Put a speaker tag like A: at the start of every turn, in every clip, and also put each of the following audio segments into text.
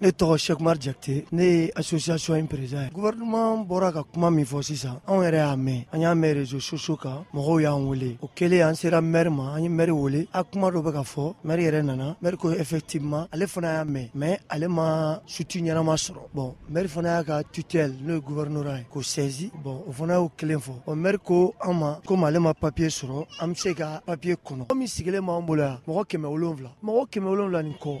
A: ne tɔgɔ sekuma jate ne ye association in président ye gouvernement bɔra ka kuma min fɔ sisan anw yɛrɛ y'a mɛn an y'a mɛn réseau sociaux kan mɔgɔw y'an wele o kɛlen an sera maire ma an ye maire wele a kuma dɔ bɛ ka fɔ maire yɛrɛ nana maire ko effectivement ale fana y'a mɛn mais ale ma suti ɲɛnama sɔrɔ bon maire fana y'a ka tutelle n'o ye gouvernorat ye k'o saisi bon o fana y'o kelen fɔ o maire ko an ma komi ale ma papier sɔrɔ an bɛ se ka papier kɔnɔ komi sigilen b'an bolo yan mɔgɔ kɛmɛ wolonwula mɔgɔ kɛmɛ wolonwula nin kɔ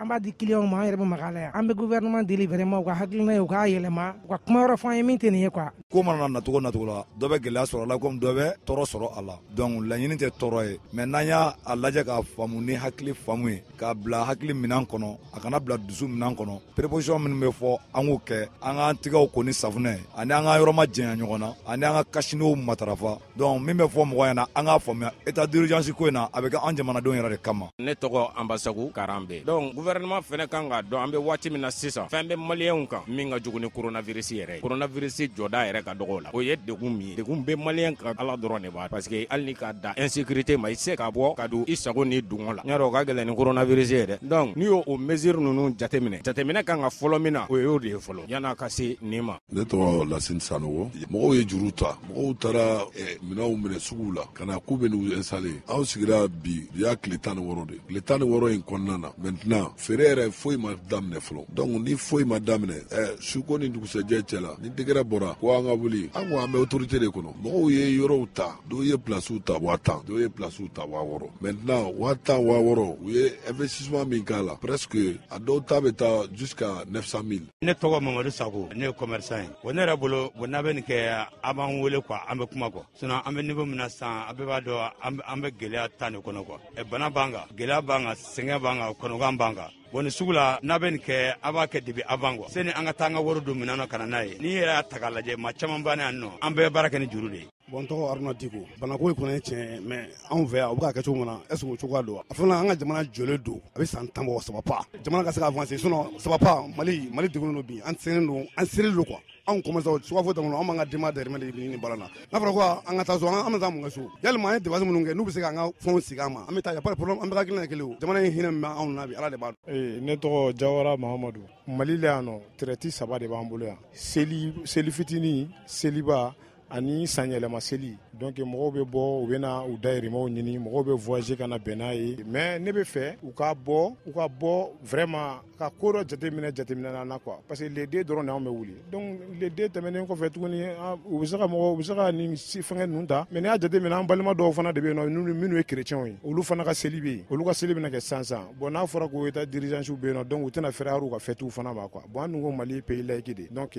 A: an
B: b'a di kiliyanw ma an yɛrɛ bɛ maga la yan an bɛ gouvernement deli vraiment u ka hakilina ye u k'a yɛlɛma u ka kuma yɔrɔ fɔ an ye min tɛ nin ye quoi
C: ko mana nacogo nacogo la dɔ bɛ gɛlɛya sɔrɔ a la komi dɔ bɛ tɔɔrɔ sɔrɔ a la donc laɲini tɛ tɔɔrɔ ye mais n'an y'a a lajɛ k'a faamu ni hakili faamu ye k'a bila hakili minan kɔnɔ a kana bila dusu minan kɔnɔ préposition minnu bɛ fɔ an k'u kɛ an k'an tigɛw ko ni safunɛ ani an k'an yɔrɔma janya ɲɔgɔn na ani an ka kasiniw matarafa dɔnku min bɛ fɔ mɔgɔ ɲɛna na an k'a faamuya e ta duurujsi ko in na a bɛ kɛ an jamanadenw yɛrɛ de kama
D: ne tɔgɔ anbasago karan bɛɛ dɔnku gufɛinma fana kan k'a dɔn an bɛ waati min na sisan fɛn bɛ maliw kan min ka jugu ni kurunavirisi yɛrɛ kurunavirisi jɔda yɛrɛ ka dɔgɔ la o ye de min ye de bɛ mali ka ala dɔrɔn de b'a parcese hali k'a da ansikrite ma i se k'a bɔ ka don i sago ni dun la n yɛrɛ o ka gɛlɛn ni kurunavirisi yɛrɛ dɔnku n'i y'o misi ninnu jateminɛ jateminɛ kan ka fɔlɔ min na o y ye'o de ye fɔlɔ yan ka se nin ma
E: ne tɔgɔ lasi sa mɔgɔw ye juru ta mɔgɔw taara eh, minɛnw minɛ suguw la ka na k'u bɛ n'u installe aw sigira bi bi y'a tile tan ni wɔɔrɔ de tile tan ni wɔɔrɔ in kɔnɔna na maintenant feere yɛrɛ foyi ma daminɛ fɔlɔ donc ni foyi ma daminɛ eh, suko ni dugusɛjɛ cɛ la ni degɛrɛ bɔra ko an ka wuli an ko an bɛ autorité de kɔnɔ mɔgɔw ye yɔrɔw ta dɔw ye plasiw ta waa tan dɔw ye plasiw ta waa wɔɔrɔ maintenant waa tan waa wɔɔrɔ u ye investissement min k'a la presque a dɔw ta bɛ taa jusqu'à 900 000
F: ne tɔgɔ mamadu sago ne ye commerçant ye bon ne yɛrɛ bolo bon n'a bɛ nin kɛ a b'an wele quoi an bɛ kuma quoi sinon an bɛ niveau min na sisan a bɛɛ b'a dɔn an bɛ gɛlɛya tan de kɔnɔ quoi ɛ bana b'an kan gɛlɛya b'an kan sɛgɛn b'an kan kɔnɔgan b'an kan bon nin sugu la n'a bɛ nin kɛ a b'a kɛ debi avant quoi sani an ka taa an ka wari don minɛn na ka na n'a ye n'i yɛrɛ y'a ta k'a lajɛ maa caman bannen yan nɔ an bɛɛ baara kɛ ni juru de ye
G: Bon tɔgɔ haruna diko banako kɔni ye tiɲɛ mɛ anw fɛ a u k'a kɛ cogo min na es cogoya don a fana an ka jamana joli don a bɛ san tan saba jamana ka se ka fɔse sun saba mali mali dugu don bi an sen don an seli don kuwa anw kɔmisa sufɔ da anw ka dima dɛrɛ de ɲini bala la n'a fɔra ko an ka taa sɔrɔ an bɛ taa mun ka so ya ye daba minnu kɛ n'u bɛ se an ka fɛnw sigi an ma an bɛ taa p an bɛ gɛlɛn kelen jamana in hinɛ bɛ anw na bi ala de b'a
H: ne tɔgɔ jawaramadu mali la yan nɔ tti saba de b'an bolo yan seli fitinin seliba ani san yɛlɛma seli donc mɔgɔw bɛ bɔ u bɛna u dayirimɛw ɲini mɔgɔw bɛ voyager ka na bɛn n'a ye mais ne bɛ fɛ u ka bɔ u ka bɔ vraiment ka ko dɔ jateminɛ jateminɛna na quoi parce que le 2 dɔrɔn de anw bɛ wuli donc le 2 tɛmɛnen kɔfɛ tuguni u bɛ se ka mɔgɔw u bɛ se ka nin fɛngɛ ninnu ta mais n'i y'a jateminɛ an balima dɔw fana de bɛ yen nɔ minnu ye chrétiens ye olu fana ka seli bɛ yen olu ka seli bɛna kɛ sisan sisan bon n'a fɔra ko Etat d'urgence bɛ yen nɔ donc u tɛna fɛrɛ hali u ka fêtes fana ma quoi bon an dun ko Mali ye pays laïque de ye donc